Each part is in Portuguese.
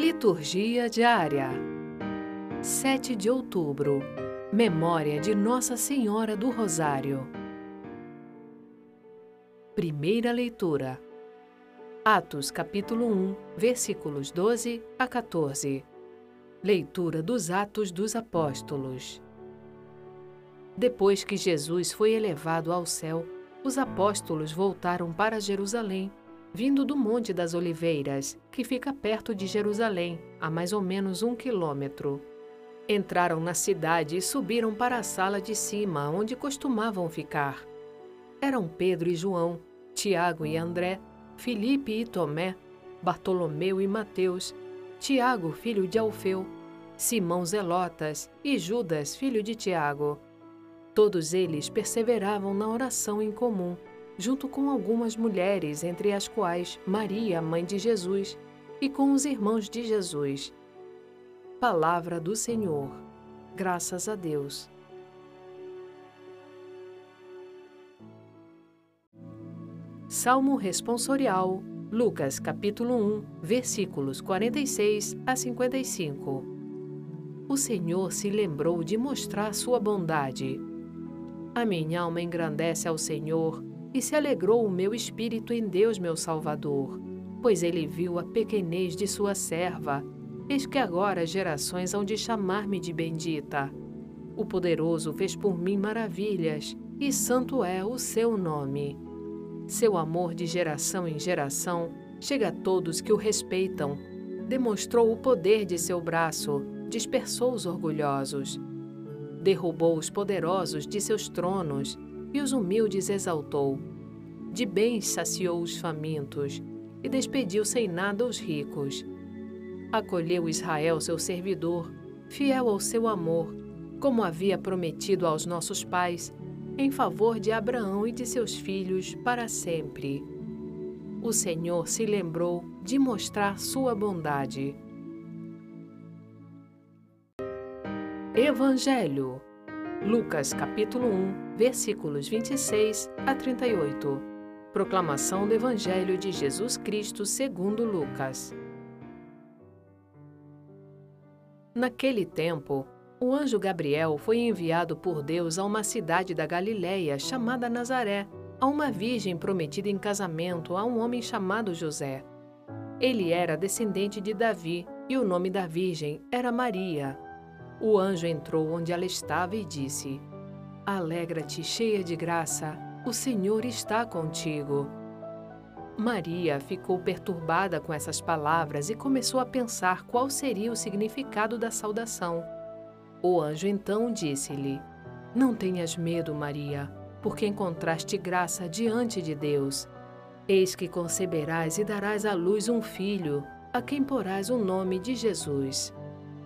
Liturgia diária 7 de outubro Memória de Nossa Senhora do Rosário. Primeira leitura. Atos capítulo 1, versículos 12 a 14. Leitura dos Atos dos Apóstolos. Depois que Jesus foi elevado ao céu, os apóstolos voltaram para Jerusalém, vindo do Monte das Oliveiras, que fica perto de Jerusalém, a mais ou menos um quilômetro. Entraram na cidade e subiram para a sala de cima, onde costumavam ficar. Eram Pedro e João, Tiago e André, Filipe e Tomé, Bartolomeu e Mateus, Tiago, filho de Alfeu, Simão Zelotas e Judas, filho de Tiago. Todos eles perseveravam na oração em comum, junto com algumas mulheres, entre as quais Maria, mãe de Jesus, e com os irmãos de Jesus. Palavra do Senhor. Graças a Deus. Salmo responsorial, Lucas capítulo 1, versículos 46 a 55. O Senhor se lembrou de mostrar sua bondade. A minha alma engrandece ao Senhor e se alegrou o meu espírito em Deus, meu Salvador, pois ele viu a pequenez de sua serva Eis que agora gerações hão de chamar-me de bendita. O poderoso fez por mim maravilhas, e santo é o seu nome. Seu amor de geração em geração chega a todos que o respeitam. Demonstrou o poder de seu braço, dispersou os orgulhosos. Derrubou os poderosos de seus tronos e os humildes exaltou. De bens saciou os famintos e despediu sem nada os ricos acolheu Israel, seu servidor, fiel ao seu amor, como havia prometido aos nossos pais, em favor de Abraão e de seus filhos para sempre. O Senhor se lembrou de mostrar sua bondade. Evangelho Lucas capítulo 1, versículos 26 a 38. Proclamação do Evangelho de Jesus Cristo segundo Lucas. Naquele tempo, o anjo Gabriel foi enviado por Deus a uma cidade da Galiléia chamada Nazaré, a uma virgem prometida em casamento a um homem chamado José. Ele era descendente de Davi e o nome da virgem era Maria. O anjo entrou onde ela estava e disse: Alegra-te, cheia de graça, o Senhor está contigo. Maria ficou perturbada com essas palavras e começou a pensar qual seria o significado da saudação. O anjo então disse-lhe: Não tenhas medo, Maria, porque encontraste graça diante de Deus. Eis que conceberás e darás à luz um filho, a quem porás o nome de Jesus.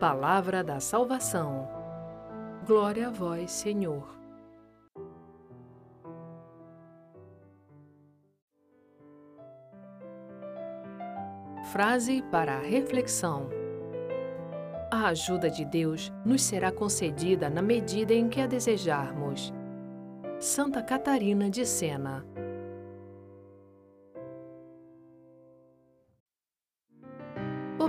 Palavra da salvação. Glória a vós, Senhor. Frase para a reflexão: A ajuda de Deus nos será concedida na medida em que a desejarmos. Santa Catarina de Sena.